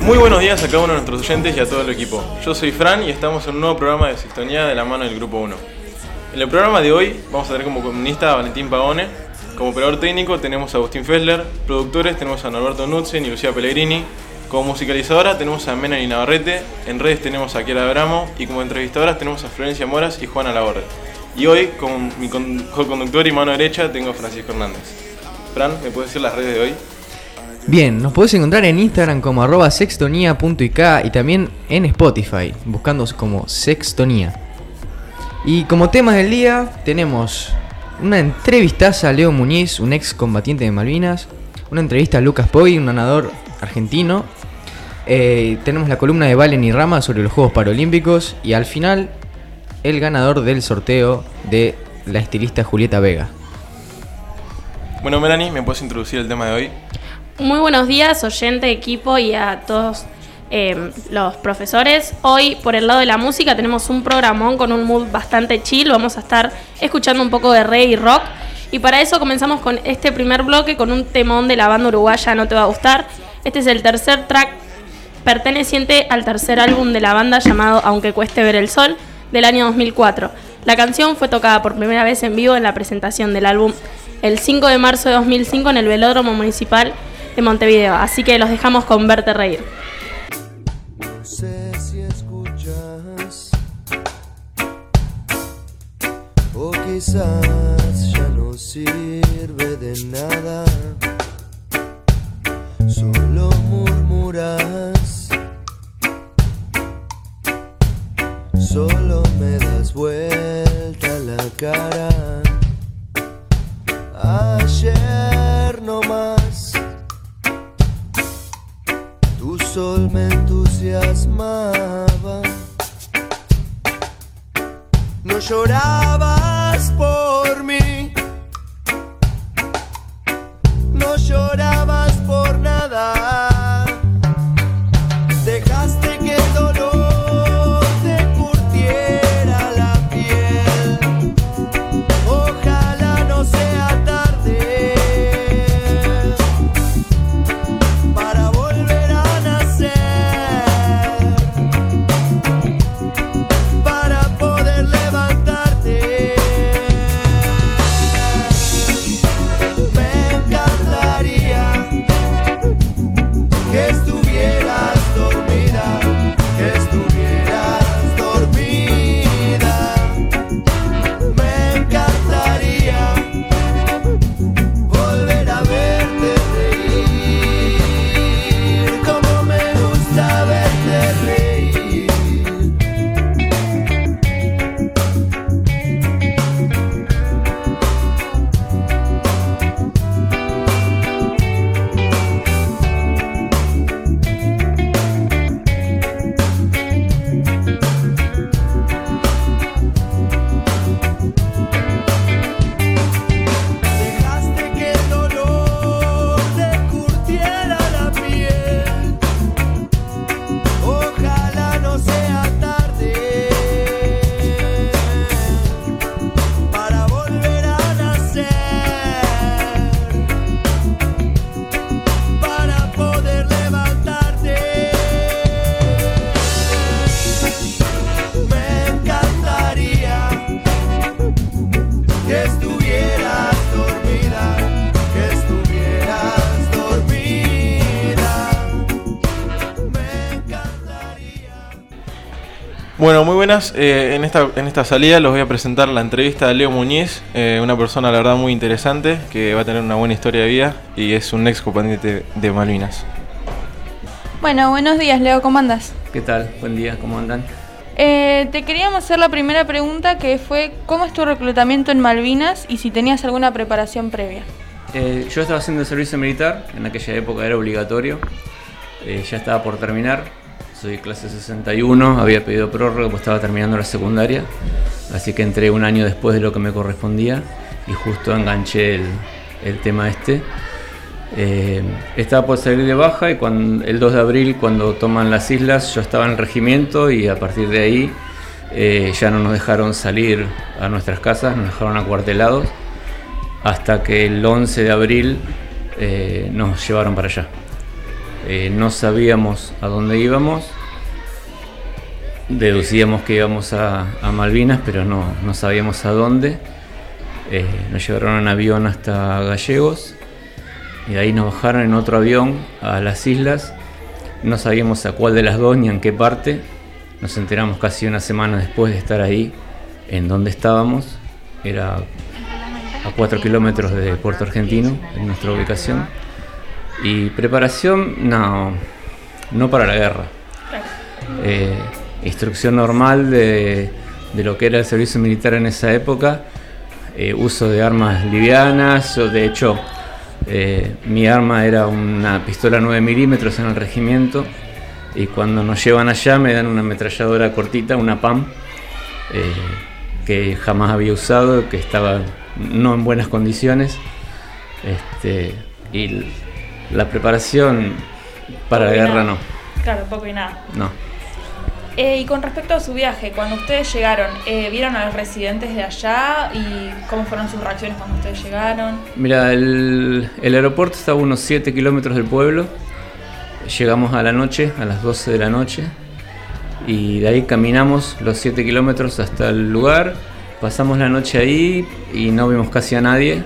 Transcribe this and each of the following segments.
Muy buenos días a cada uno de nuestros oyentes y a todo el equipo. Yo soy Fran y estamos en un nuevo programa de Sextonía de la mano del Grupo 1. En el programa de hoy vamos a tener como columnista a Valentín Pagone, como operador técnico tenemos a Agustín Fessler, productores tenemos a Norberto Nutzen y Lucía Pellegrini, como musicalizadora tenemos a Melanie Navarrete, en redes tenemos a Kiara Abramo y como entrevistadoras tenemos a Florencia Moras y Juana Laborde. Y hoy, con mi co-conductor y mano derecha, tengo a Francisco Hernández. ¿Me puedes decir las redes de hoy? Bien, nos podés encontrar en Instagram como arroba sextonía.ik y también en Spotify, buscando como Sextonía. Y como temas del día tenemos una entrevistaza a Leo Muñiz, un ex combatiente de Malvinas, una entrevista a Lucas Poggi, un nadador argentino, eh, tenemos la columna de Valen y Rama sobre los Juegos Paralímpicos y al final el ganador del sorteo de la estilista Julieta Vega. Bueno, Melanie, ¿me puedes introducir el tema de hoy? Muy buenos días, oyente, equipo y a todos eh, los profesores. Hoy, por el lado de la música, tenemos un programón con un mood bastante chill. Vamos a estar escuchando un poco de reggae y rock. Y para eso comenzamos con este primer bloque con un temón de la banda uruguaya No Te Va a Gustar. Este es el tercer track perteneciente al tercer álbum de la banda llamado Aunque Cueste Ver el Sol del año 2004. La canción fue tocada por primera vez en vivo en la presentación del álbum el 5 de marzo de 2005 en el Velódromo Municipal de Montevideo. Así que los dejamos con Verte Reír. No sé si escuchas o quizás ya no sirve de nada. Solo murmuras, solo me das vuelta la cara. Entusiasmaba. No llorabas Bueno, muy buenas. Eh, en, esta, en esta salida los voy a presentar la entrevista de Leo Muñiz, eh, una persona la verdad muy interesante que va a tener una buena historia de vida y es un ex combatiente de Malvinas. Bueno, buenos días, Leo, ¿cómo andas? ¿Qué tal? Buen día, ¿cómo andan? Eh, te queríamos hacer la primera pregunta que fue ¿cómo es tu reclutamiento en Malvinas y si tenías alguna preparación previa? Eh, yo estaba haciendo el servicio militar, en aquella época era obligatorio, Eh, ya estaba por terminar, soy clase 61, había pedido prórroga porque estaba terminando la secundaria, así que entré un año después de lo que me correspondía y justo enganché el, el tema este. Eh, estaba por salir de baja y cuando, el 2 de abril cuando toman las islas yo estaba en el regimiento y a partir de ahí eh, ya no nos dejaron salir a nuestras casas, nos dejaron acuartelados hasta que el 11 de abril eh, nos llevaron para allá. Eh, no sabíamos a dónde íbamos, deducíamos que íbamos a, Malvinas, pero no, no sabíamos a dónde. Eh, nos llevaron en avión hasta Gallegos y ahí nos bajaron en otro avión a las islas. No sabíamos a cuál de las dos ni en qué parte. Nos enteramos casi una semana después de estar ahí, en donde estábamos. Era a 4 kilómetros de Puerto Argentino, en nuestra ubicación. Y preparación, no, no para la guerra. Eh, instrucción normal de, de lo que era el servicio militar en esa época. Eh, uso de armas livianas, o de hecho, eh, mi arma era una pistola 9 milímetros en el regimiento. Y cuando nos llevan allá me dan una ametralladora cortita, una PAM, que jamás había usado, que estaba no en buenas condiciones. Este, y la preparación para la Poco y guerra no, Claro, poco y nada. no. Eh, y con respecto a su viaje, cuando ustedes llegaron, eh, ¿vieron a los residentes de allá y cómo fueron sus reacciones cuando ustedes llegaron? Mira, el, el aeropuerto estaba a unos 7 kilómetros del pueblo. Llegamos a la noche, a las 12 de la noche. Y de ahí caminamos los 7 kilómetros hasta el lugar. Pasamos la noche ahí y no vimos casi a nadie.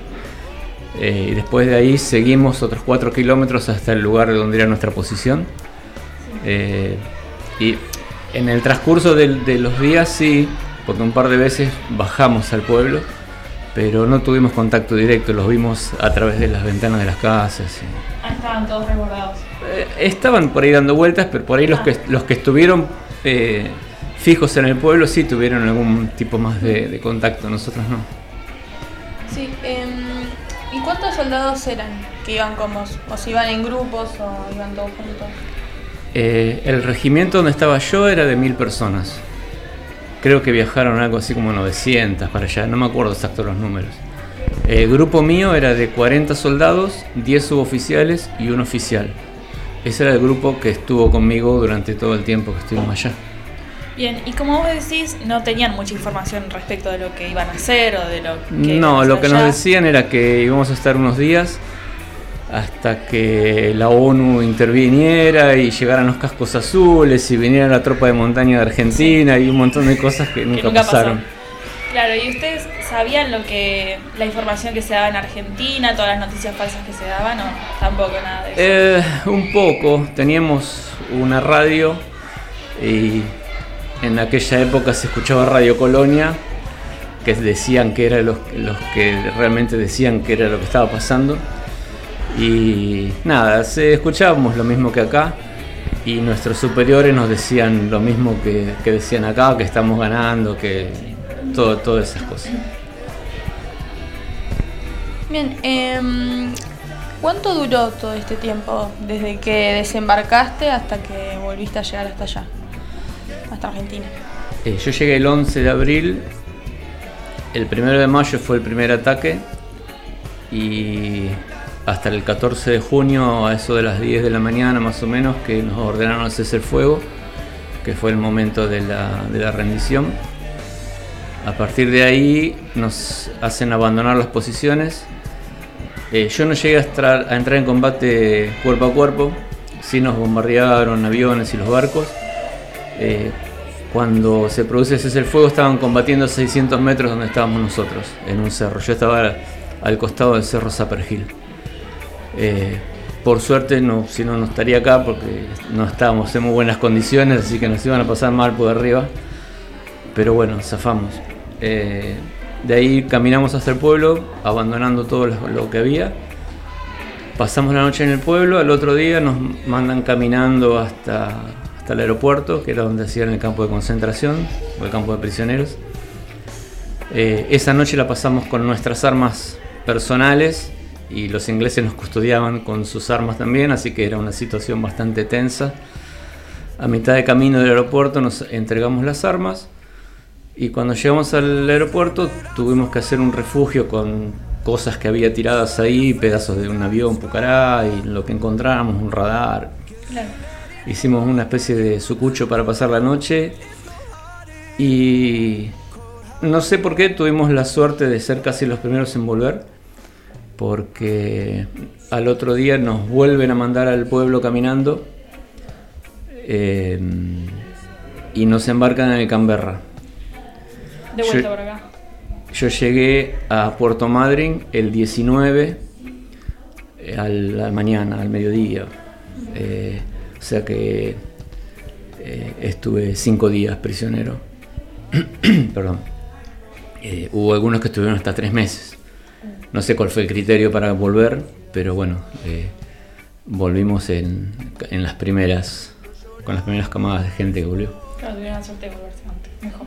Eh, y después de ahí seguimos otros 4 kilómetros hasta el lugar donde era nuestra posición. Eh, y en el transcurso del- de, los días sí, porque un par de veces bajamos al pueblo, pero no tuvimos contacto directo, los vimos a través de las ventanas de las casas. y- Ah, estaban todos resguardados. Eh, estaban por ahí dando vueltas, pero por ahí los que, los que estuvieron eh, fijos en el pueblo sí tuvieron algún tipo más de, de contacto, nosotros no. Sí, ¿y cuántos soldados eran que iban con vos? ¿O si iban en grupos o iban todos juntos? Eh, el regimiento donde estaba yo era de mil personas. Creo que viajaron algo así como 900 para allá, no me acuerdo exacto los números. El grupo mío era de 40 soldados, 10 suboficiales y un oficial. Ese era el grupo que estuvo conmigo durante todo el tiempo que estuvimos allá. Bien, y como vos decís, no tenían mucha información respecto de lo que iban a hacer o de lo que... No, lo que nos decían era que íbamos a estar unos días hasta que la ONU interviniera y llegaran los cascos azules y viniera la tropa de montaña de Argentina y un montón de cosas que nunca, nunca pasó. pasaron. Claro, y ustedes sabían lo que la información que se daba en Argentina, todas las noticias falsas que se daban o tampoco nada de eso. Eh, un poco, teníamos una radio y en aquella época se escuchaba Radio Colonia, que decían que eran los, que realmente decían que era lo que estaba pasando. Y nada, escuchábamos lo mismo que acá y nuestros superiores nos decían lo mismo que, que decían acá, que estamos ganando, que todo, todas esas cosas. Bien, em, ¿cuánto duró todo este tiempo desde que desembarcaste hasta que volviste a llegar hasta allá? Argentina. Eh, yo llegué el 11 de abril, el 1 de mayo fue el primer ataque y hasta el 14 de junio, a eso de las 10 de la mañana más o menos, que nos ordenaron cese el fuego, que fue el momento de la, rendición. A partir de ahí nos hacen abandonar las posiciones. Eh, yo no llegué a entrar en combate cuerpo a cuerpo, sí nos bombardearon aviones y los barcos. Eh, cuando se produce ese el fuego estaban combatiendo a 600 metros donde estábamos nosotros, en un cerro. Yo estaba al, costado del cerro Zapperhill. Eh, por suerte, si no, no estaría acá porque no estábamos en muy buenas condiciones, así que nos iban a pasar mal por arriba. Pero bueno, zafamos. Eh, de ahí caminamos hasta el pueblo, abandonando todo lo que había. Pasamos la noche en el pueblo, al otro día nos mandan caminando hasta, hasta el aeropuerto, que era donde hacían el campo de concentración, o el campo de prisioneros. Eh, esa noche la pasamos con nuestras armas personales y los ingleses nos custodiaban con sus armas también, así que era una situación bastante tensa. A mitad de camino del aeropuerto nos entregamos las armas y cuando llegamos al aeropuerto tuvimos que hacer un refugio con cosas que había tiradas ahí, pedazos de un avión, pucará y lo que encontráramos, un radar. Claro. Hicimos una especie de sucucho para pasar la noche y no sé por qué tuvimos la suerte de ser casi los primeros en volver. porque al otro día nos vuelven a mandar al pueblo caminando eh, y nos embarcan en el Canberra. De vuelta Yo- por acá. Yo llegué a Puerto Madryn el 19 eh, a la mañana, al mediodía. Eh, o sea que eh, estuve cinco días prisionero. Perdón. Eh, hubo algunos que estuvieron hasta tres meses. No sé cuál fue el criterio para volver, pero bueno, eh, volvimos en, las primeras, con las primeras camadas de gente que volvió. Tuvieron la suerte de volverse antes. Mejor.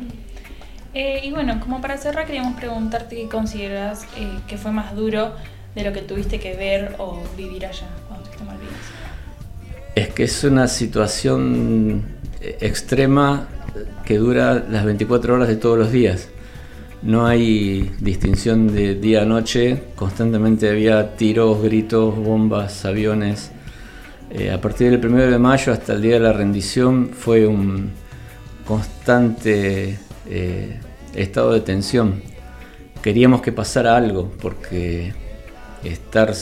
Y bueno, como para cerrar, queríamos preguntarte qué consideras que fue más duro de lo que tuviste que ver o vivir allá Es que es una situación eh, extrema que dura las 24 horas de todos los días. No hay distinción de día a noche, constantemente había tiros, gritos, bombas, aviones. Eh, a partir del 1 de mayo hasta el día de la rendición fue un constante eh, estado de tensión. Queríamos que pasara algo porque estar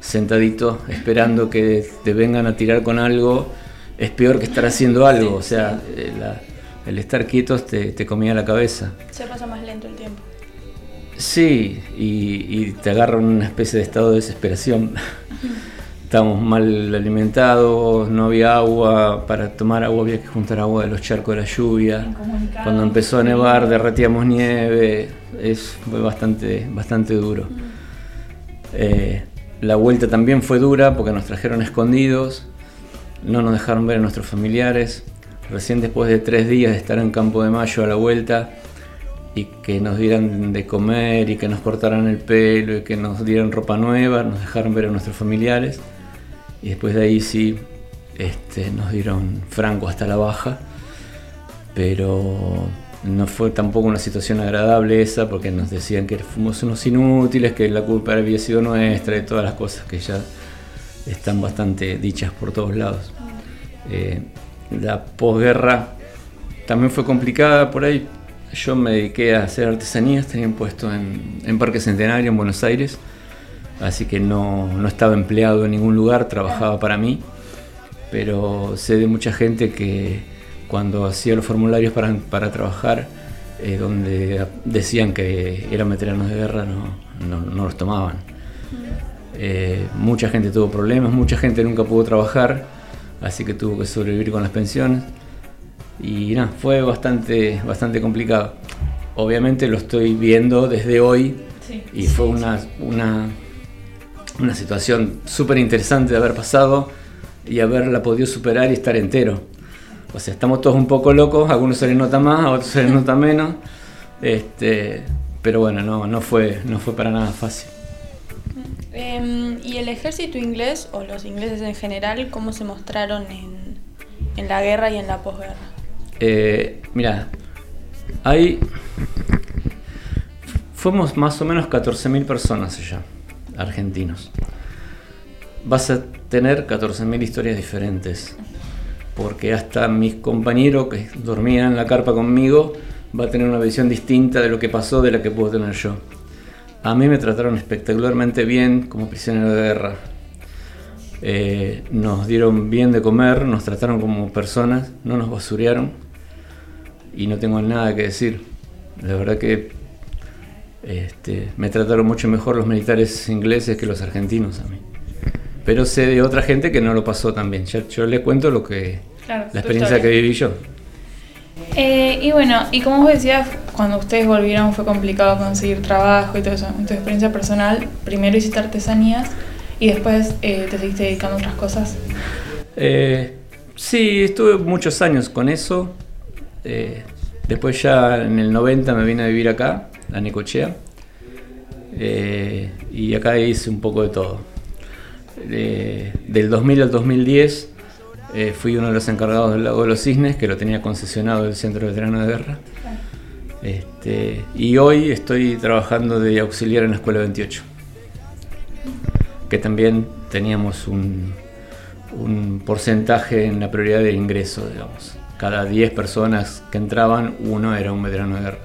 sentadito esperando que te vengan a tirar con algo es peor que estar haciendo algo. O sea, eh, la- el estar quietos te, te comía la cabeza. Se pasa más lento el tiempo. Sí, y, y te agarra una especie de estado de desesperación. Estábamos mal alimentados, no había agua, para tomar agua había que juntar agua de los charcos de la lluvia. Cuando empezó a nevar derretíamos nieve, es, fue bastante, bastante duro. Eh, la vuelta también fue dura porque nos trajeron escondidos, no nos dejaron ver a nuestros familiares. Recién después de tres días de estar en Campo de Mayo a la vuelta y que nos dieran de comer y que nos cortaran el pelo y que nos dieran ropa nueva, nos dejaron ver a nuestros familiares. Y después de ahí sí este, nos dieron franco hasta la baja, pero no fue tampoco una situación agradable esa porque nos decían que fuimos unos inútiles, que la culpa había sido nuestra y todas las cosas que ya están bastante dichas por todos lados. Eh, la posguerra también fue complicada por ahí. Yo me dediqué a hacer artesanías, tenía un puesto en, en Parque Centenario, en Buenos Aires, así que no, no estaba empleado en ningún lugar, trabajaba para mí, pero sé de mucha gente que cuando hacía los formularios para, para trabajar, eh, donde decían que eran veteranos de guerra, no, no, no los tomaban. Eh, mucha gente tuvo problemas, mucha gente nunca pudo trabajar, así que tuvo que sobrevivir con las pensiones. Y nada, fue bastante, bastante complicado. Obviamente lo estoy viendo desde hoy Sí. y fue una, una, una situación súper interesante de haber pasado y haberla podido superar y estar entero. O sea, estamos todos un poco locos, a algunos se les nota más, a otros se les nota menos. Este, pero bueno, no, no, fue, no fue para nada fácil. Em, ¿Y el ejército inglés o los ingleses en general cómo se mostraron en, en la guerra y en la posguerra? Eh, mira, hay. Fuimos más o menos 14.000 personas allá, argentinos. Vas a tener 14.000 historias diferentes. Porque hasta mis compañeros que dormían en la carpa conmigo va a tener una visión distinta de lo que pasó de la que puedo tener yo. A mí me trataron espectacularmente bien como prisionero de guerra. Eh, nos dieron bien de comer, nos trataron como personas, no nos basurearon y no tengo nada que decir. La verdad que este, me trataron mucho mejor los militares ingleses que los argentinos a mí. Pero sé de otra gente que no lo pasó tan bien. Ya- Yo les cuento lo que Claro, la experiencia que viví yo. Eh, y bueno, y como vos decías, cuando ustedes volvieron fue complicado conseguir trabajo y todo eso. En tu experiencia personal, primero hiciste artesanías y después eh, te seguiste dedicando a otras cosas. Eh, sí, estuve muchos años con eso. Eh, después ya en el 90 me vine a vivir acá, a Necochea. Y acá hice un poco de todo. Del 2000 al 2010 eh, fui uno de los encargados del Lago de los Cisnes, que lo tenía concesionado el Centro Veterano de Guerra. Este, y hoy estoy trabajando de auxiliar en la Escuela 28, que también teníamos un, un porcentaje en la prioridad de ingreso, digamos. Cada 10 personas que entraban, uno era un veterano de guerra.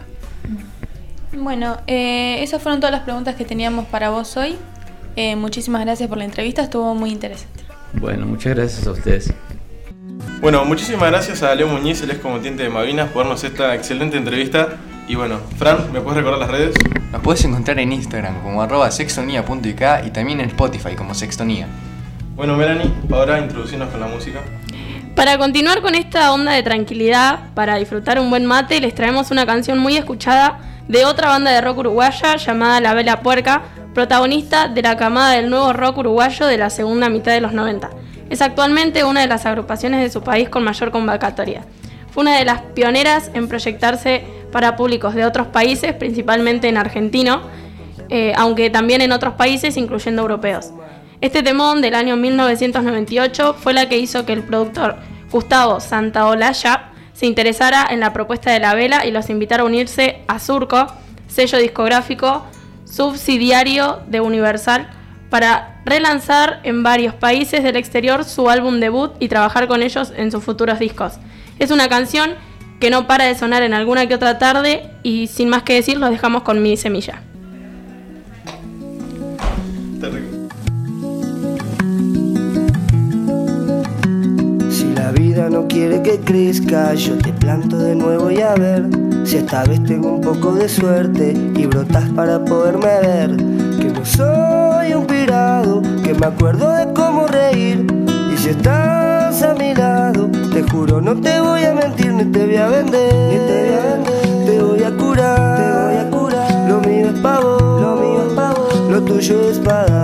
Bueno, eh, esas fueron todas las preguntas que teníamos para vos hoy. Eh, muchísimas gracias por la entrevista, estuvo muy interesante. Bueno, muchas gracias a ustedes. Bueno, muchísimas gracias a Leo Muñiz, el ex combatiente de Malvinas, por darnos esta excelente entrevista. Y bueno, Fran, ¿me puedes recordar las redes? Nos puedes encontrar en Instagram como arroba sextonía.ik y también en Spotify como sextonía. Bueno, Melanie, ahora introducirnos con la música. Para continuar con esta onda de tranquilidad, para disfrutar un buen mate, les traemos una canción muy escuchada de otra banda de rock uruguaya llamada La Vela Puerca, protagonista de la camada del nuevo rock uruguayo de la segunda mitad de los 90. Es actualmente una de las agrupaciones de su país con mayor convocatoria. Fue una de las pioneras en proyectarse para públicos de otros países, principalmente en argentino, eh, aunque también en otros países, incluyendo europeos. Este temón del año 1998 fue la que hizo que el productor Gustavo Santaolalla se interesara en la propuesta de la vela y los invitara a unirse a Surco, sello discográfico subsidiario de Universal, para relanzar en varios países del exterior su álbum debut y trabajar con ellos en sus futuros discos. Es una canción que no para de sonar en alguna que otra tarde y sin más que decir los dejamos con mi semilla. Vida no quiere que crezca, yo te planto de nuevo y a ver si esta vez tengo un poco de suerte y brotas para poderme ver. Que no soy un pirado, que me acuerdo de cómo reír. Y si estás a mi lado, te juro no te voy a mentir ni te voy a vender. Ni te voy a vender, te voy a curar, te voy a curar. Lo mío es pavo, lo mío es pavo, lo tuyo es pagar.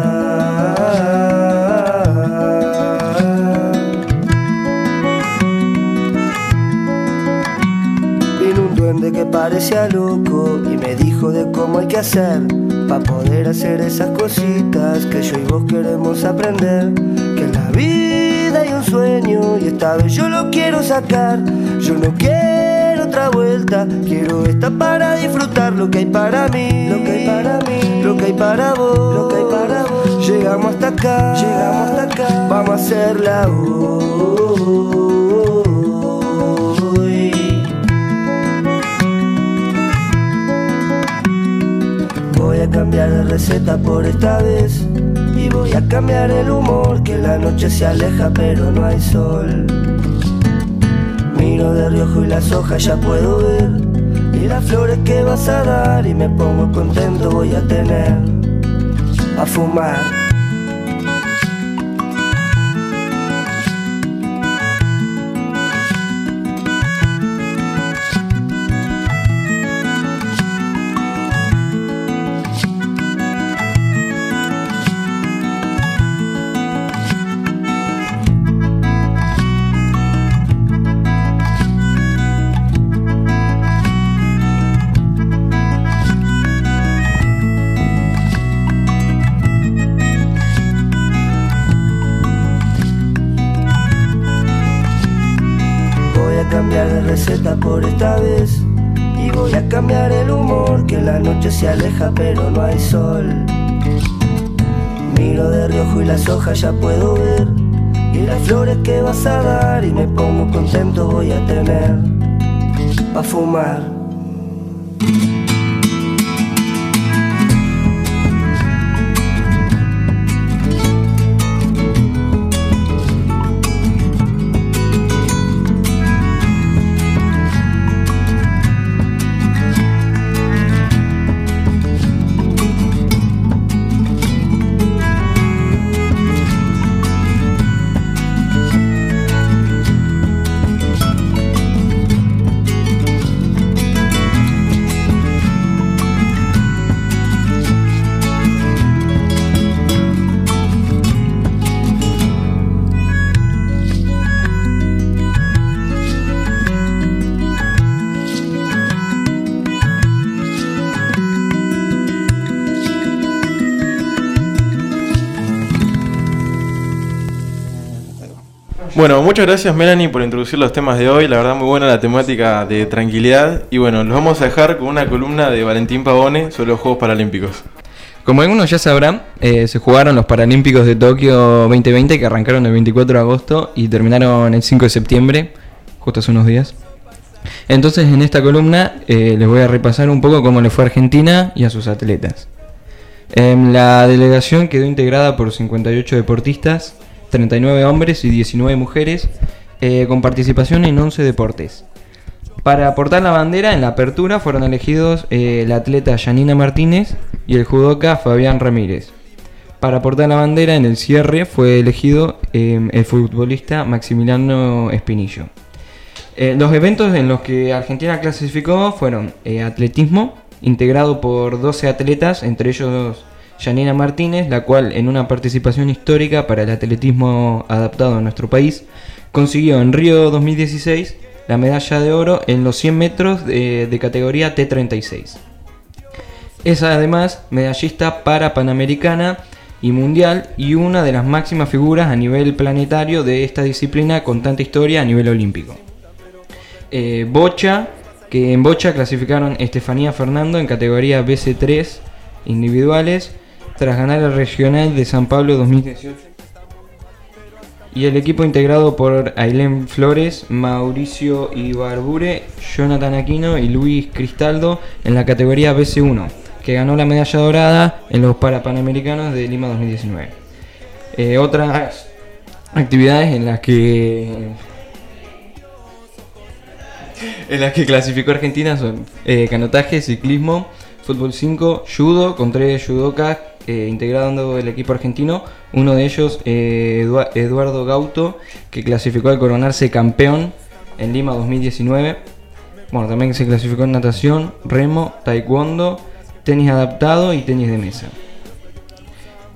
Parecía loco y me dijo de cómo hay que hacer para poder hacer esas cositas que yo y vos queremos aprender. Que en la vida hay un sueño y esta vez yo lo quiero sacar. Yo no quiero otra vuelta, quiero esta para disfrutar lo que hay para mí, lo que hay para mí, lo que hay para vos, lo que hay para vos. Llegamos hasta acá, llegamos hasta acá, vamos a hacerla hoy. A cambiar de receta por esta vez. Y voy a cambiar el humor Que la noche se aleja pero no hay sol. Miro de riojo y las hojas ya puedo ver. Y las flores que vas a dar Y me pongo contento voy a tener A fumar cambiar de receta por esta vez. Y voy a cambiar el humor Que la noche se aleja pero no hay sol. Miro de riojo y las hojas ya puedo ver. Y las flores que vas a dar Y me pongo contento voy a tener Pa' fumar Bueno, muchas gracias Melanie por introducir los temas de hoy. La verdad muy buena la temática de tranquilidad. Y bueno, los vamos a dejar con una columna de Valentín Pavone sobre los Juegos Paralímpicos. Como algunos ya sabrán, eh, se jugaron los Paralímpicos de Tokio 2020 que arrancaron el 24 de agosto y terminaron el 5 de septiembre, justo hace unos días. Entonces en esta columna eh, les voy a repasar un poco cómo le fue a Argentina y a sus atletas. Em, la delegación quedó integrada por 58 deportistas, 39 hombres y 19 mujeres, eh, con participación en 11 deportes. Para portar la bandera en la apertura fueron elegidos eh, la atleta Janina Martínez y el judoka Fabián Ramírez. Para portar la bandera en el cierre fue elegido em, el futbolista Maximiliano Espinillo. Eh, los eventos en los que Argentina clasificó fueron eh, atletismo, integrado por 12 atletas, entre ellos Janina Martínez, la cual en una participación histórica para el atletismo adaptado a nuestro país, consiguió en Río 2016 la medalla de oro en los 100 metros de, categoría T36. Es además medallista para Panamericana y Mundial y una de las máximas figuras a nivel planetario de esta disciplina con tanta historia a nivel olímpico. Eh, Bocha, que en Bocha clasificaron Estefanía Fernando en categoría BC3 individuales tras ganar el regional de San Pablo 2018. Y el equipo integrado por Ailén Flores, Mauricio Ibarbure, Jonathan Aquino y Luis Cristaldo en la categoría BC1 que ganó la medalla dorada en los Parapanamericanos de Lima 2019. Eh, otras actividades en las que en las que clasificó Argentina son eh, canotaje, ciclismo, fútbol 5, judo, con tres judokas eh, integrando el equipo argentino. Uno de ellos, eh, Eduardo Gauto, que clasificó al coronarse campeón en Lima 2019. Bueno, también se clasificó en natación, remo, taekwondo, tenis adaptado y tenis de mesa.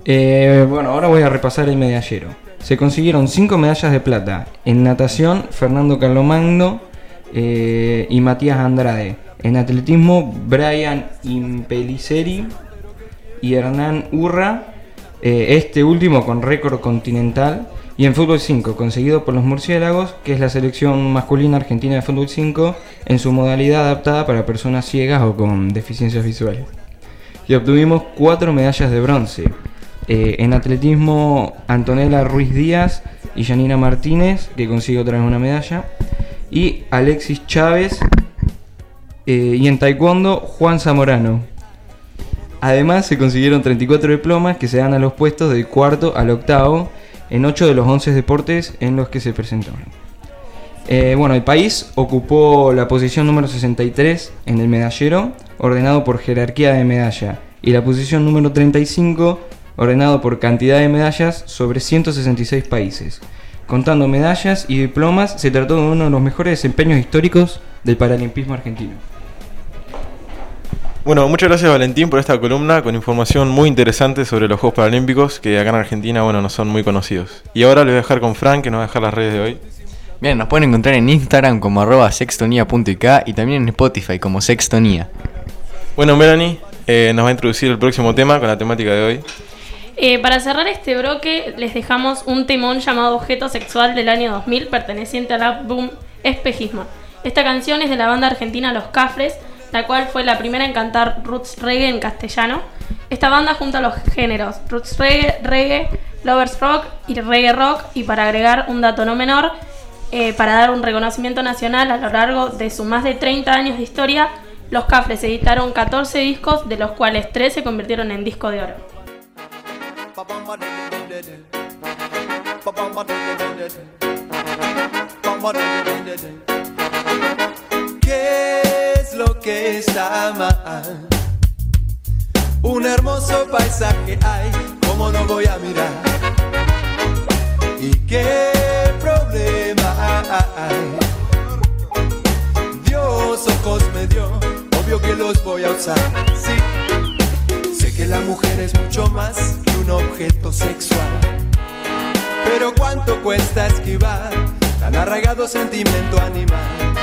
Eh, bueno, ahora voy a repasar el medallero. Se consiguieron 5 medallas de plata. En natación, Fernando Carlomagno eh, y Matías Andrade. En atletismo, Brian Impeliceri y Hernán Urra. Eh, este último con récord continental. Y en fútbol 5, conseguido por los murciélagos, que es la selección masculina argentina de fútbol 5 en su modalidad adaptada para personas ciegas o con deficiencias visuales. Y obtuvimos cuatro medallas de bronce. Eh, en atletismo, Antonella Ruiz Díaz y Janina Martínez, que consigue otra vez una medalla. Y Alexis Chávez. Eh, y en taekwondo, Juan Zamorano. Además, se consiguieron 34 diplomas que se dan a los puestos del cuarto al octavo en 8 de los 11 deportes en los que se presentaron. Eh, bueno, el país ocupó la posición número 63 en el medallero, ordenado por jerarquía de medalla, y la posición número 35, ordenado por cantidad de medallas sobre 166 países. Contando medallas y diplomas, se trató de uno de los mejores desempeños históricos del paralimpismo argentino. Bueno, muchas gracias Valentín por esta columna con información muy interesante sobre los Juegos Paralímpicos que acá en Argentina, bueno, no son muy conocidos. Y ahora les voy a dejar con Frank que nos va a dejar las redes de hoy. Bien, nos pueden encontrar en Instagram como arroba sextonía.ik y también en Spotify como sextonía. Bueno, Melanie eh, nos va a introducir el próximo tema con la temática de hoy. Eh, para cerrar este bloque, les dejamos un temón llamado Objeto Sexual del año 2000, perteneciente al álbum Espejismo. Esta canción es de la banda argentina Los Cafres, la cual fue la primera en cantar roots reggae en castellano. Esta banda junta los géneros roots reggae, reggae, lovers rock y reggae rock, y para agregar un dato no menor, eh, para dar un reconocimiento nacional a lo largo de sus más de 30 años de historia, los Cafres editaron 14 discos, de los cuales 3 se convirtieron en disco de oro. ¿Qué es lo que está mal? Un hermoso paisaje hay, ¿cómo no voy a mirar? ¿Y qué problema hay? Dios ojos me dio, obvio que los voy a usar, sí. Sé que la mujer es mucho más que un objeto sexual. Pero cuánto cuesta esquivar tan arraigado sentimiento animal.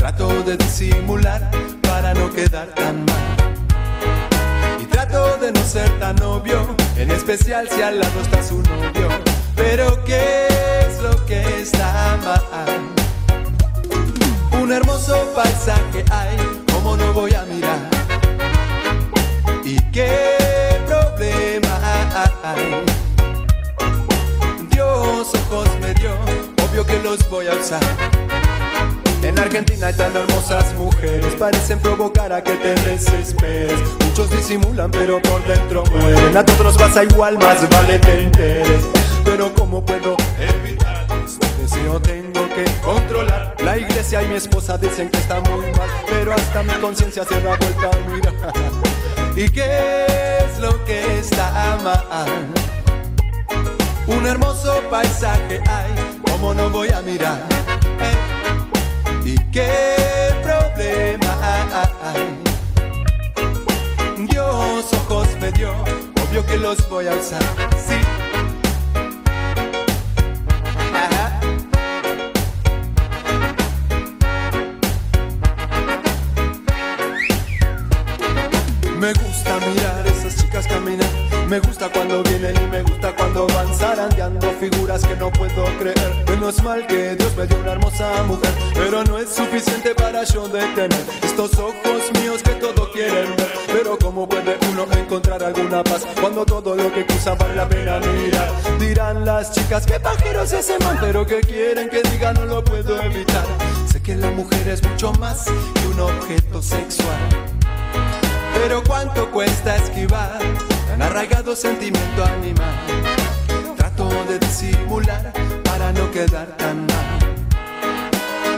Trato de disimular para no quedar tan mal. Y trato de no ser tan obvio, en especial si al lado está su novio. Pero ¿qué es lo que está mal? Un hermoso paisaje hay, ¿cómo no voy a mirar? ¿Y qué problema hay? Dios ojos me dio, obvio que los voy a usar. En Argentina hay tan hermosas mujeres, parecen provocar a que te desesperes. Muchos disimulan, pero por dentro mueren. A todos pasa igual, más vale te enteres. Pero ¿cómo puedo evitar este deseo? Tengo que controlar. La iglesia y mi esposa dicen que está muy mal, pero hasta mi conciencia se da vuelta a mirar. ¿Y qué es lo que está mal? Un hermoso paisaje hay, como no voy a mirar? Eh, ¿Y qué problema hay? Dios ojos me dio, obvio que los voy a usar, sí. Me gusta mirar esas chicas caminar. Me gusta cuando vienen y me gusta cuando van zarandeando figuras que no puedo creer. Menos mal que Dios me dio una hermosa mujer, pero no es suficiente para yo detener estos ojos míos que todo quieren ver. Pero cómo puede uno encontrar alguna paz cuando todo lo que cruza vale la pena mirar? Dirán las chicas que pajeros ese man, pero que quieren que diga no lo puedo evitar. Sé que la mujer es mucho más que un objeto sexual. Pero cuánto cuesta esquivar arraigado sentimiento animal. Trato de disimular para no quedar tan mal.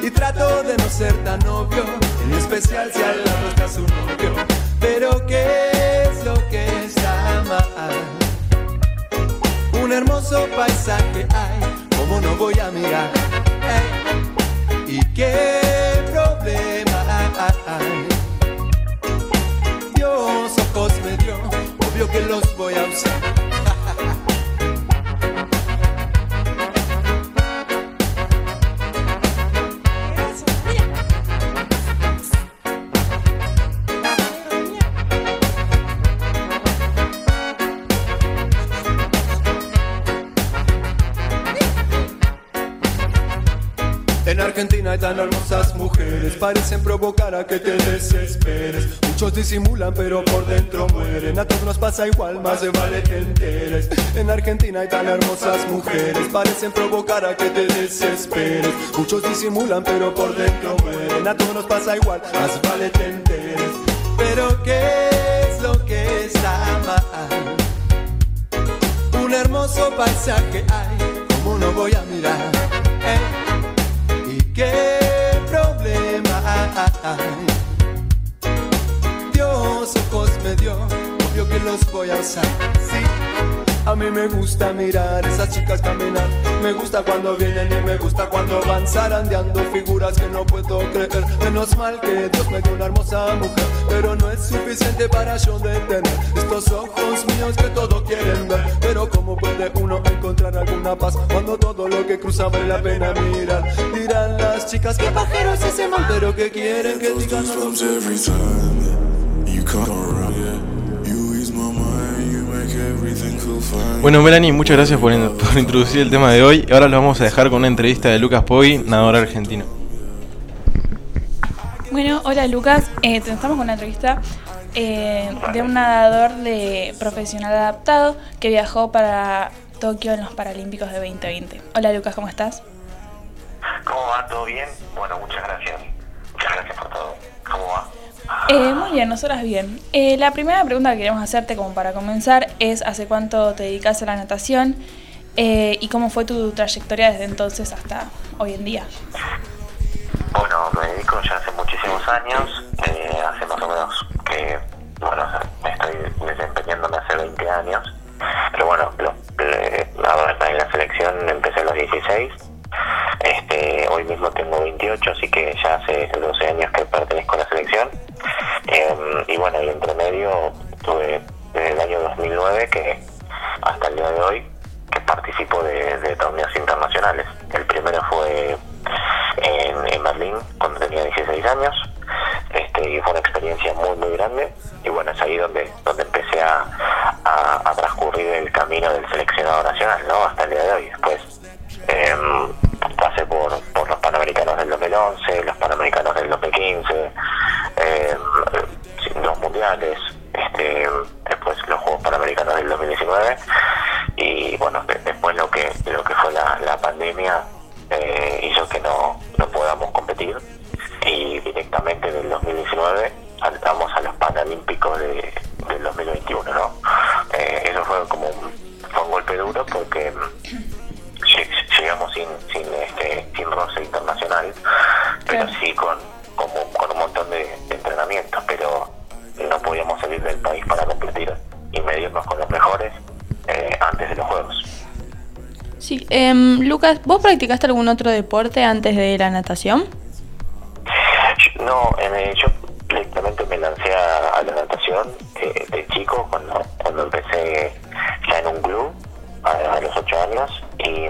Y trato de no ser tan obvio, en especial si al lado está su novio. Pero qué es lo que está mal. Un hermoso paisaje hay, como no voy a mirar. ¿Y qué problema hay? Obvio que los voy a usar. Argentina hay tan hermosas mujeres, parecen provocar a que te desesperes. Muchos disimulan, pero por dentro mueren. A todos nos pasa igual, más se vale que enteres. En Argentina hay tan hermosas mujeres, parecen provocar a que te desesperes. Muchos disimulan, pero por dentro mueren. A todos nos pasa igual, más vale te enteres. Pero ¿qué es lo que está mal? Un hermoso paisaje hay, como no voy a mirar. Eh, ¿Y qué problema hay? Dios ojos me dio, obvio que los voy a usar. A mí me gusta mirar esas chicas caminar. Me gusta cuando vienen y me gusta cuando van zarandeando figuras que no puedo creer. Menos mal que Dios me dio una hermosa mujer, pero no es suficiente para yo detener estos ojos míos que todo quieren ver. Pero cómo puede uno encontrar alguna paz cuando todo lo que cruza vale la pena mirar? Dirán las chicas que pajeros ese man, pero que quieren que digan no lo Bueno, Melanie, muchas gracias por, in- por introducir el tema de hoy. Ahora los vamos a dejar con una entrevista de Lucas Poggi, nadador argentino. Bueno, hola Lucas, Eh, te- estamos con una entrevista eh, de un nadador de profesional adaptado que viajó para Tokio en los Paralímpicos de 2020. Hola Lucas, ¿cómo estás? ¿Cómo va? ¿Todo bien? Bueno, muchas gracias. Muchas gracias por todo. ¿Cómo va? Eh, muy bien, nosotras bien. Eh, la primera pregunta que queremos hacerte como para comenzar es ¿hace cuánto te dedicas a la natación? Eh, ¿Y cómo fue tu trayectoria desde entonces hasta hoy en día? Bueno, me dedico ya hace muchísimos años. eh, hace más o menos que, bueno, estoy desempeñándome hace 20 años. Pero bueno, lo- en la selección empecé a los 16. Hoy mismo tengo 28, así que ya hace 12 años que pertenezco a la selección. Eh, y bueno, y entre medio tuve desde el año 2009 que hasta el día de hoy que participo de, de torneos internacionales. El primero fue en, en Berlín cuando tenía 16 años este, y fue una experiencia muy muy grande y bueno es ahí donde donde empecé a, a- a transcurrir el camino del seleccionado nacional ¿no? hasta el día de hoy después em, pasé por, por los Panamericanos del 2011 los Panamericanos del 2015 em, sí, los mundiales este, después los Juegos Panamericanos del 2019 y bueno de- después lo que lo que fue la, la pandemia eh, hizo que no, no podamos competir y directamente en el 2019 saltamos a los Paralímpicos de, del 2021, ¿no? Eh, eso fue como un, fue un golpe duro porque mm, llegamos sin sin este sin roce internacional, pero sí con, como- con un montón de, de entrenamientos, pero no podíamos salir del país para competir y medirnos con los mejores eh, antes de los Juegos. Sí, em, Lucas, ¿vos practicaste algún otro deporte antes de la natación? No, eh, yo directamente me lancé a, a la natación eh, de chico cuando, cuando empecé ya en un club a, los ocho años y,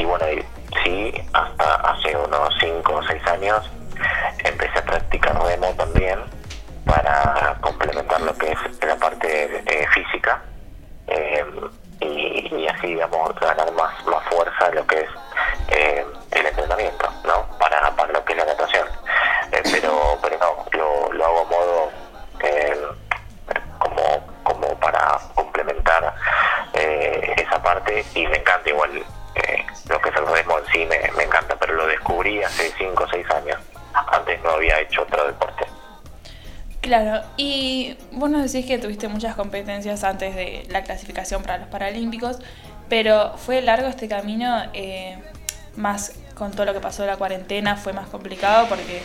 y bueno, sí, hasta hace unos cinco o seis años empecé a practicar remo también para complementar lo que es la parte eh, física eh, y, y así, digamos, ganar más, más fuerza lo que es eh, el entrenamiento, ¿no? Para, para lo que es la natación. Eh, pero, pero no, lo, lo hago a modo eh, para complementar eh, esa parte y me encanta igual eh, lo que es el remo en sí, me, encanta, pero lo descubrí hace 5 o 6 años. Antes no había hecho otro deporte. Claro, y vos nos decís que tuviste muchas competencias antes de la clasificación para los Paralímpicos, pero fue largo este camino, eh, más con todo lo que pasó de la cuarentena, fue más complicado porque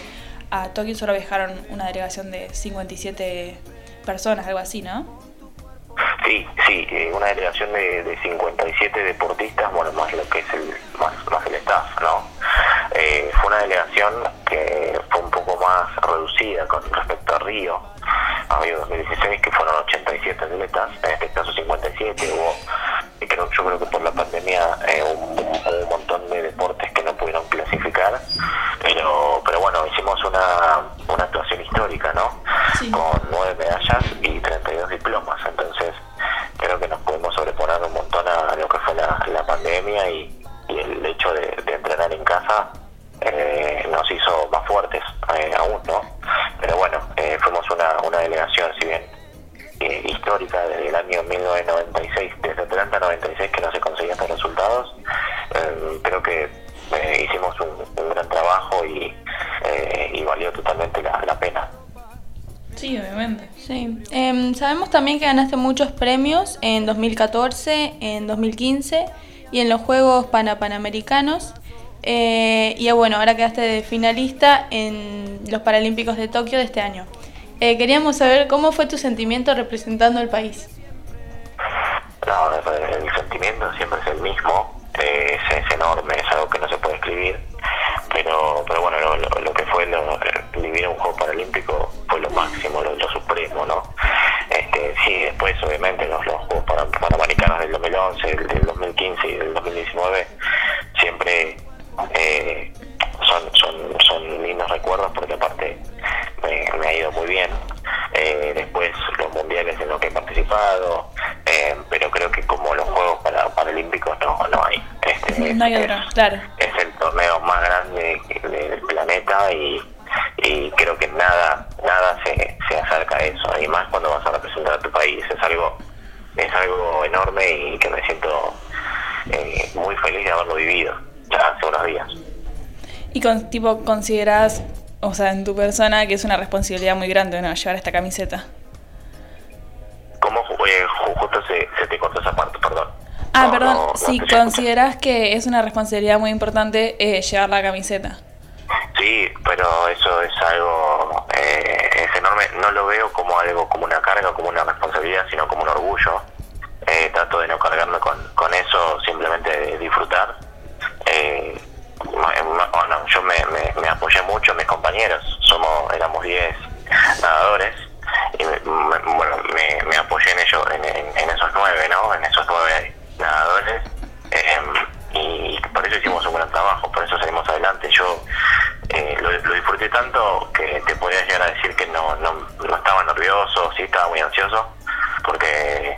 a Tokio solo viajaron una delegación de 57 personas, algo así, ¿no? Sí, sí, eh, una delegación de, de 57 deportistas, bueno, más lo que es el, más, más el staff, ¿no? Eh, fue una delegación que fue un poco más reducida con respecto a Río, a Río 2016, que fueron 87 atletas, en este caso 57, hubo, y creo, yo creo que por la pandemia eh, un, montón de deportes que no pudieron clasificar, pero, pero bueno, hicimos una, una actuación histórica, ¿no? Con nueve medallas y 32 también que ganaste muchos premios en 2014, en 2015 y en los Juegos Pana Panamericanos. Eh, y bueno, ahora quedaste de finalista en los Paralímpicos de Tokio de este año. Eh, queríamos saber cómo fue tu sentimiento representando al país. No, el sentimiento siempre es el mismo, eh, es enorme, es algo que no se puede escribir, claro. es el torneo más grande del planeta y, y creo que nada nada se, se acerca a eso y más cuando vas a representar a tu país es algo es algo enorme y que me siento eh, muy feliz de haberlo vivido ya hace unos días Y con, tipo, consideras, o sea, en tu persona que es una responsabilidad muy grande, ¿no? Llevar esta camiseta. ¿Cómo eh, ju- justo se, se te cortó esa parte perdón Ah, No, perdón, si consideras que es una responsabilidad muy importante eh, llevar la camiseta. Sí, pero eso es algo, eh, es enorme. No lo veo como algo, como una carga, como una responsabilidad, sino como un orgullo. Eh, trato de no cargarme con, con eso, simplemente de disfrutar. Eh, bueno, yo me, me, apoyé mucho mis compañeros. Somos, éramos 10 nadadores y me, bueno, me, apoyé en ellos, en esos nueve, ¿no? En esos nueve nadadores. Em, y por eso hicimos un gran trabajo, por eso salimos adelante. Yo eh, lo, lo disfruté tanto que te podría llegar a decir que no, no, no estaba nervioso, sí estaba muy ansioso, porque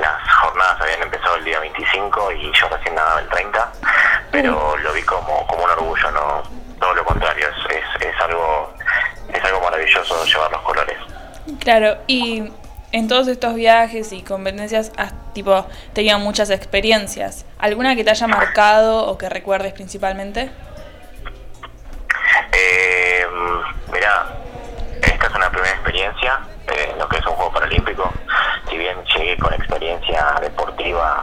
las jornadas habían empezado el día 25 y yo recién nadaba el 30, pero lo vi como, como un orgullo, no todo lo contrario, es, es, es algo es algo maravilloso llevar los colores. Claro, y en todos estos viajes y competencias has, tipo, tenido muchas experiencias. ¿Alguna que te haya marcado o que recuerdes principalmente? Eh, esta es una primera experiencia en lo que es un juego paralímpico. Si bien llegué con experiencia deportiva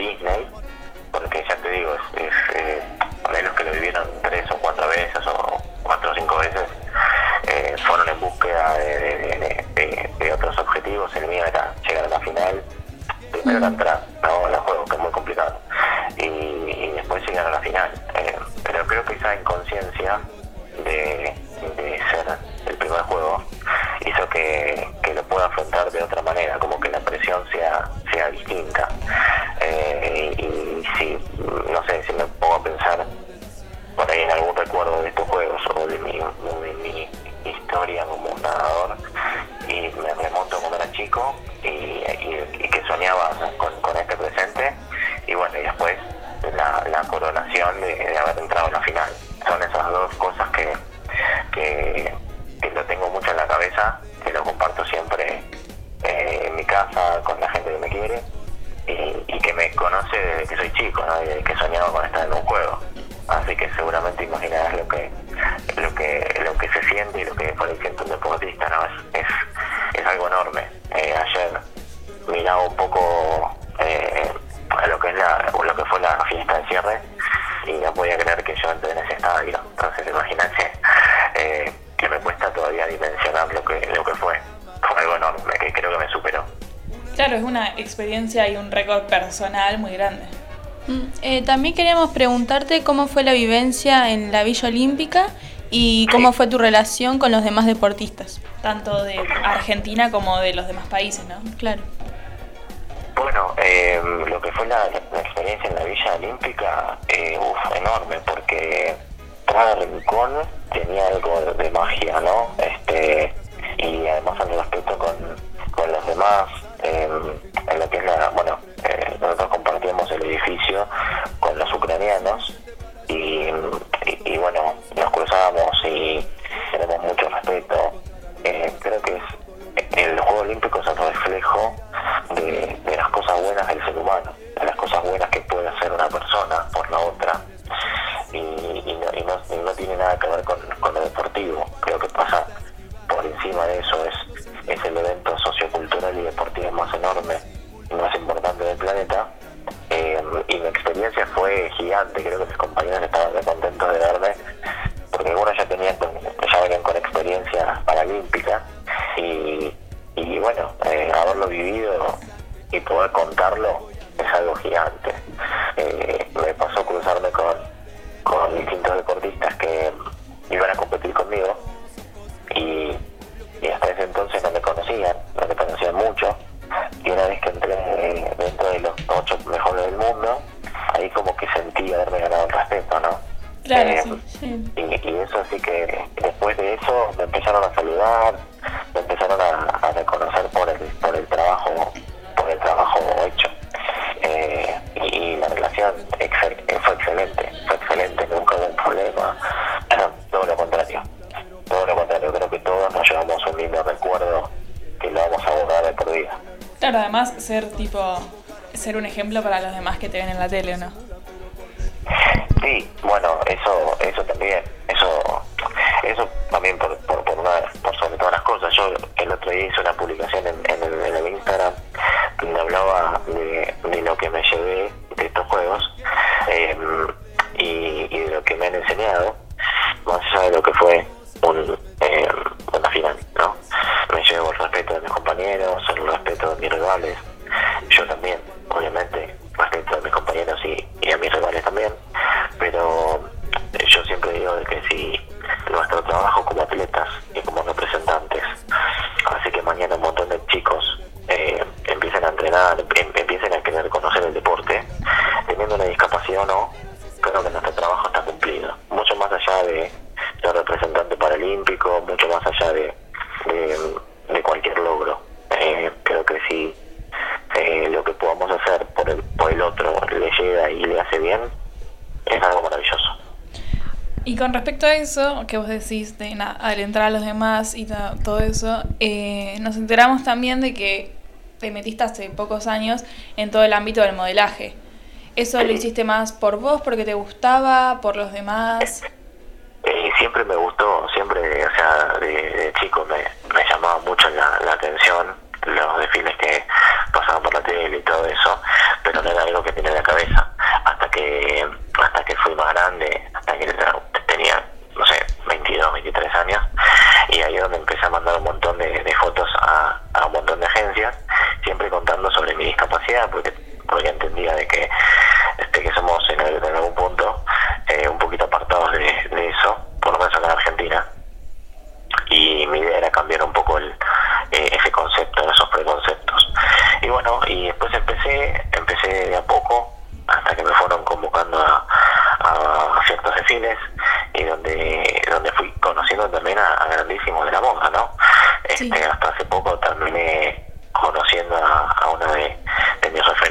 Disney, porque ya te digo, es, es eh, de los que lo vivieron tres o cuatro veces o cuatro o cinco veces, eh, fueron en búsqueda de, de- de- de- de otros objetivos. El mío era llegar a la final, primero la entrada, Eh, ayer miraba un poco eh, a lo que es la, lo que fue la fiesta de cierre y no podía creer que yo entré en ese estadio. Entonces imagínate eh, que me cuesta todavía dimensionar lo que lo que fue. Fue algo enorme que creo que me superó. Claro, es una experiencia y un récord personal muy grande. Mm, eh, también queríamos preguntarte cómo fue la vivencia en la Villa Olímpica y cómo fue tu relación con los demás deportistas. Tanto de Argentina como de los demás países, ¿no? Claro. Bueno, eh, lo que fue la, la experiencia en la Villa Olímpica, eh, uf, enorme, porque cada rincón tenía algo de, magia, ¿no? Este, y además el respeto con, con los demás, eh, en lo que es la, bueno, eh, nosotros compartíamos el edificio con los ucranianos y, y, y bueno, nos cruzábamos y tenemos mucho respeto. Eh, creo que es el Juego Olímpico es el reflejo de, las cosas buenas del ser humano, de las cosas buenas que puede hacer una persona por la otra. Y, y no, y no- no tiene nada que ver con, con lo deportivo. Creo que pasa por encima de eso. Es, es el evento sociocultural y deportivo más enorme y más importante del planeta. Y mi experiencia fue gigante. Creo que mis compañeros estaban muy contentos de verme porque algunos ya tenían con- ya venían con experiencia paralímpica y, y bueno eh, haberlo vivido y poder contarlo es algo gigante Eh, me pasó cruzarme con, con distintos deportistas que iban a competir conmigo y, hasta ese entonces no me conocían ocho mejores del mundo ahí como que sentí haberme ganado el respeto no Claro, Eh, sí. y, y eso sí que después de eso me empezaron a saludar, me empezaron a, a reconocer por el, por el trabajo, por el trabajo hecho. Eh, y, y la relación excel- fue excelente, fue excelente, nunca hubo un problema, todo lo contrario, todo lo contrario, creo que todos nos llevamos un lindo recuerdo que lo vamos a borrar de por vida. Claro, además ser tipo, ser un ejemplo para los demás que te ven en la tele, ¿no? Sí, bueno, eso, eso también, em- empiecen a querer conocer el deporte, teniendo una discapacidad o no, creo que nuestro trabajo está cumplido. Mucho más allá de ser representante paralímpico, mucho más allá de, de, cualquier logro. Eh, creo que si eh, lo que podamos hacer por el, por el otro le llega y le hace bien, es algo maravilloso. Y con respecto a eso, que vos decís de alentar a los demás y todo eso, eh, nos enteramos también de que te metiste hace pocos años en todo el ámbito del modelaje. ¿Eso lo hiciste más por vos, porque te gustaba, por los demás? Eh, siempre me gustó, siempre, o sea, de, chico me, me llamaba mucho la, la atención los desfiles que pasaban por la tele y todo eso, pero no era algo que tenía en la cabeza. Hasta que hasta que fui más grande, hasta que tenía, no sé, 22, 23 años, y ahí es donde empecé a mandar un montón de, fotos a, un montón de agencias, siempre contando sobre mi discapacidad, porque porque entendía de que este que somos en, algún punto eh, un poquito apartados de, de eso, por lo menos en Argentina, y mi idea era cambiar un poco el, eh, ese concepto, esos preconceptos. Y bueno, y después empecé, empecé de a poco, hasta que me fueron convocando a, a ciertos desfiles, y donde, donde fui conociendo también a, a grandísimos de la moda, ¿no? Este, Hasta hace poco terminé conociendo a, a uno de, de mis referentes,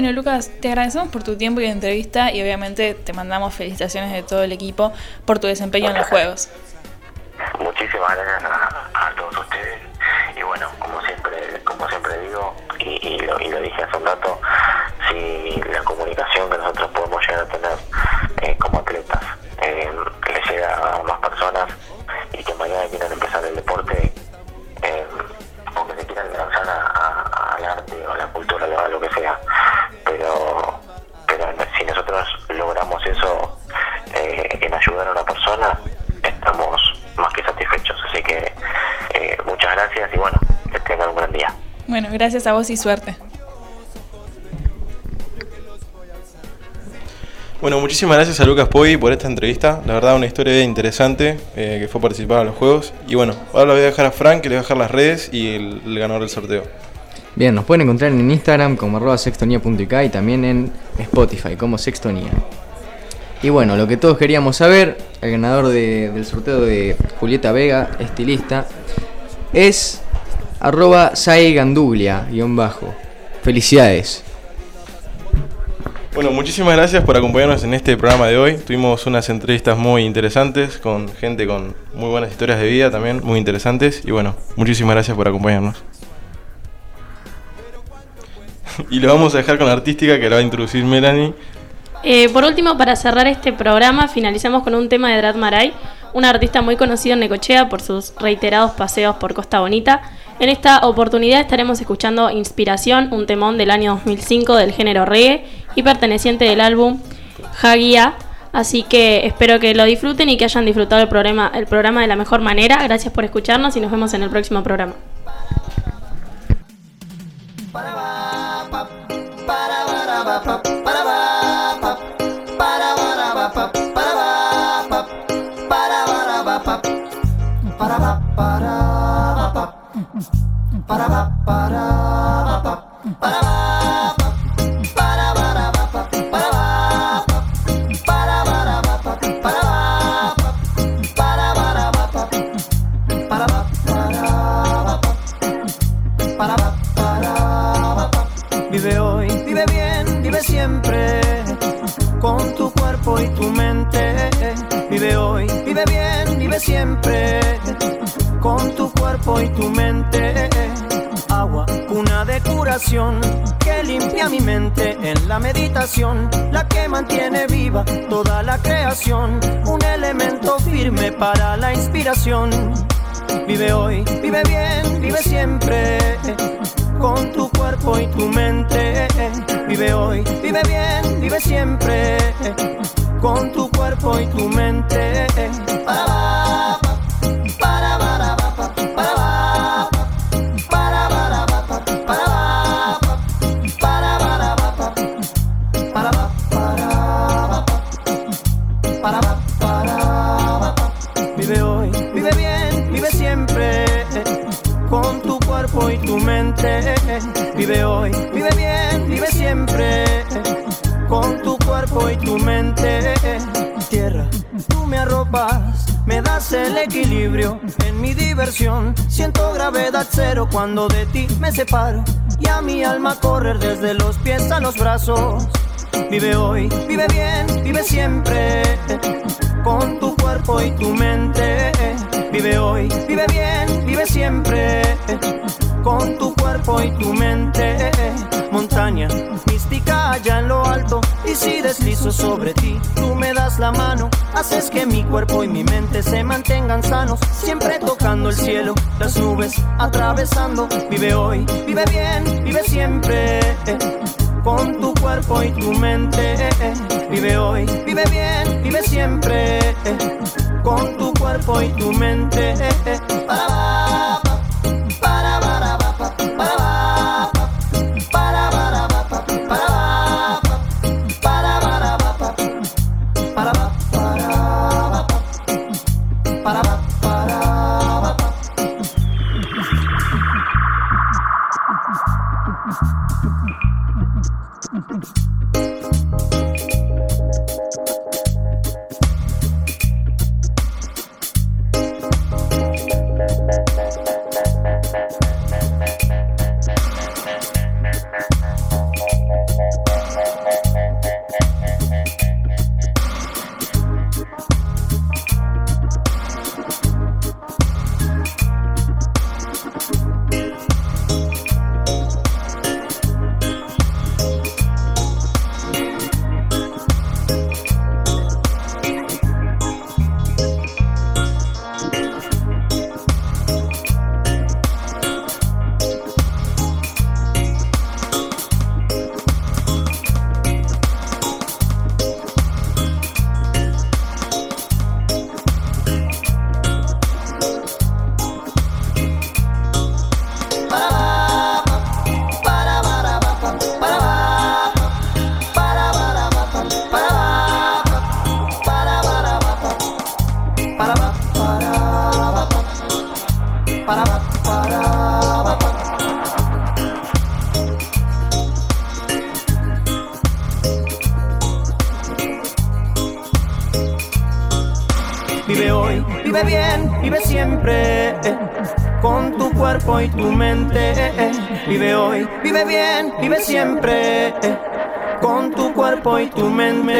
Bueno, Lucas, te agradecemos por tu tiempo y entrevista y obviamente te mandamos felicitaciones de todo el equipo por tu desempeño en los Juegos. Muchísimas gracias a, todos ustedes y bueno, como siempre, como siempre digo y, y lo, y lo dije hace un rato, si la comunicación que nosotros podemos llegar a tener eh, como atletas eh, le llega a más personas gracias a vos y suerte. Bueno, muchísimas gracias a Lucas Poi por esta entrevista. La verdad, una historia interesante eh, que fue participar en los juegos. Y bueno, ahora lo voy a dejar a Frank, que le va a dejar las redes y el, el ganador del sorteo. Bien, nos pueden encontrar en Instagram como arroba sextonía.ik y también en Spotify como sextonía. Y bueno, lo que todos queríamos saber, el ganador de- del sorteo de Julieta Vega, estilista, es arroba saiganduglia, guion bajo. Felicidades. Bueno, muchísimas gracias por acompañarnos en este programa de hoy. Tuvimos unas entrevistas muy interesantes con gente con muy buenas historias de vida también, muy interesantes. Y bueno, muchísimas gracias por acompañarnos. y lo vamos a dejar con la artística que la va a introducir Melanie. Eh, por último, para cerrar este programa, finalizamos con un tema de Drat Maray, un artista muy conocido en Necochea por sus reiterados paseos por Costa Bonita. En esta oportunidad estaremos escuchando Inspiración, un temón del año 2005 del género reggae y perteneciente del álbum Hagia. Así que espero que lo disfruten y que hayan disfrutado el programa, de la mejor manera. Gracias por escucharnos y nos vemos en el próximo programa. Que limpia mi mente en la meditación, la que mantiene viva toda la creación, un elemento firme para la inspiración. Vive hoy, vive bien, vive siempre, con tu cuerpo y tu mente. Vive hoy, vive bien, vive siempre, con tu cuerpo y tu mente. Para, con tu cuerpo y tu mente. Vive hoy, vive bien, vive siempre, con tu cuerpo y tu mente. Tierra, tú me arropas, me das el equilibrio en mi diversión. Siento gravedad cero cuando de ti me separo y a mi alma correr desde los pies a los brazos. Vive hoy, vive bien, vive siempre, con tu cuerpo y tu mente. Vive hoy, vive bien, vive siempre, con tu cuerpo y tu mente. Montaña mística allá en lo alto, y si deslizo sobre ti, tú me das la mano, haces que mi cuerpo y mi mente se mantengan sanos, siempre tocando el cielo, las nubes atravesando. Vive hoy, vive bien, vive siempre con tu cuerpo y tu mente. Vive hoy, vive bien, vive siempre, con tu cuerpo y tu mente. Y tu mente.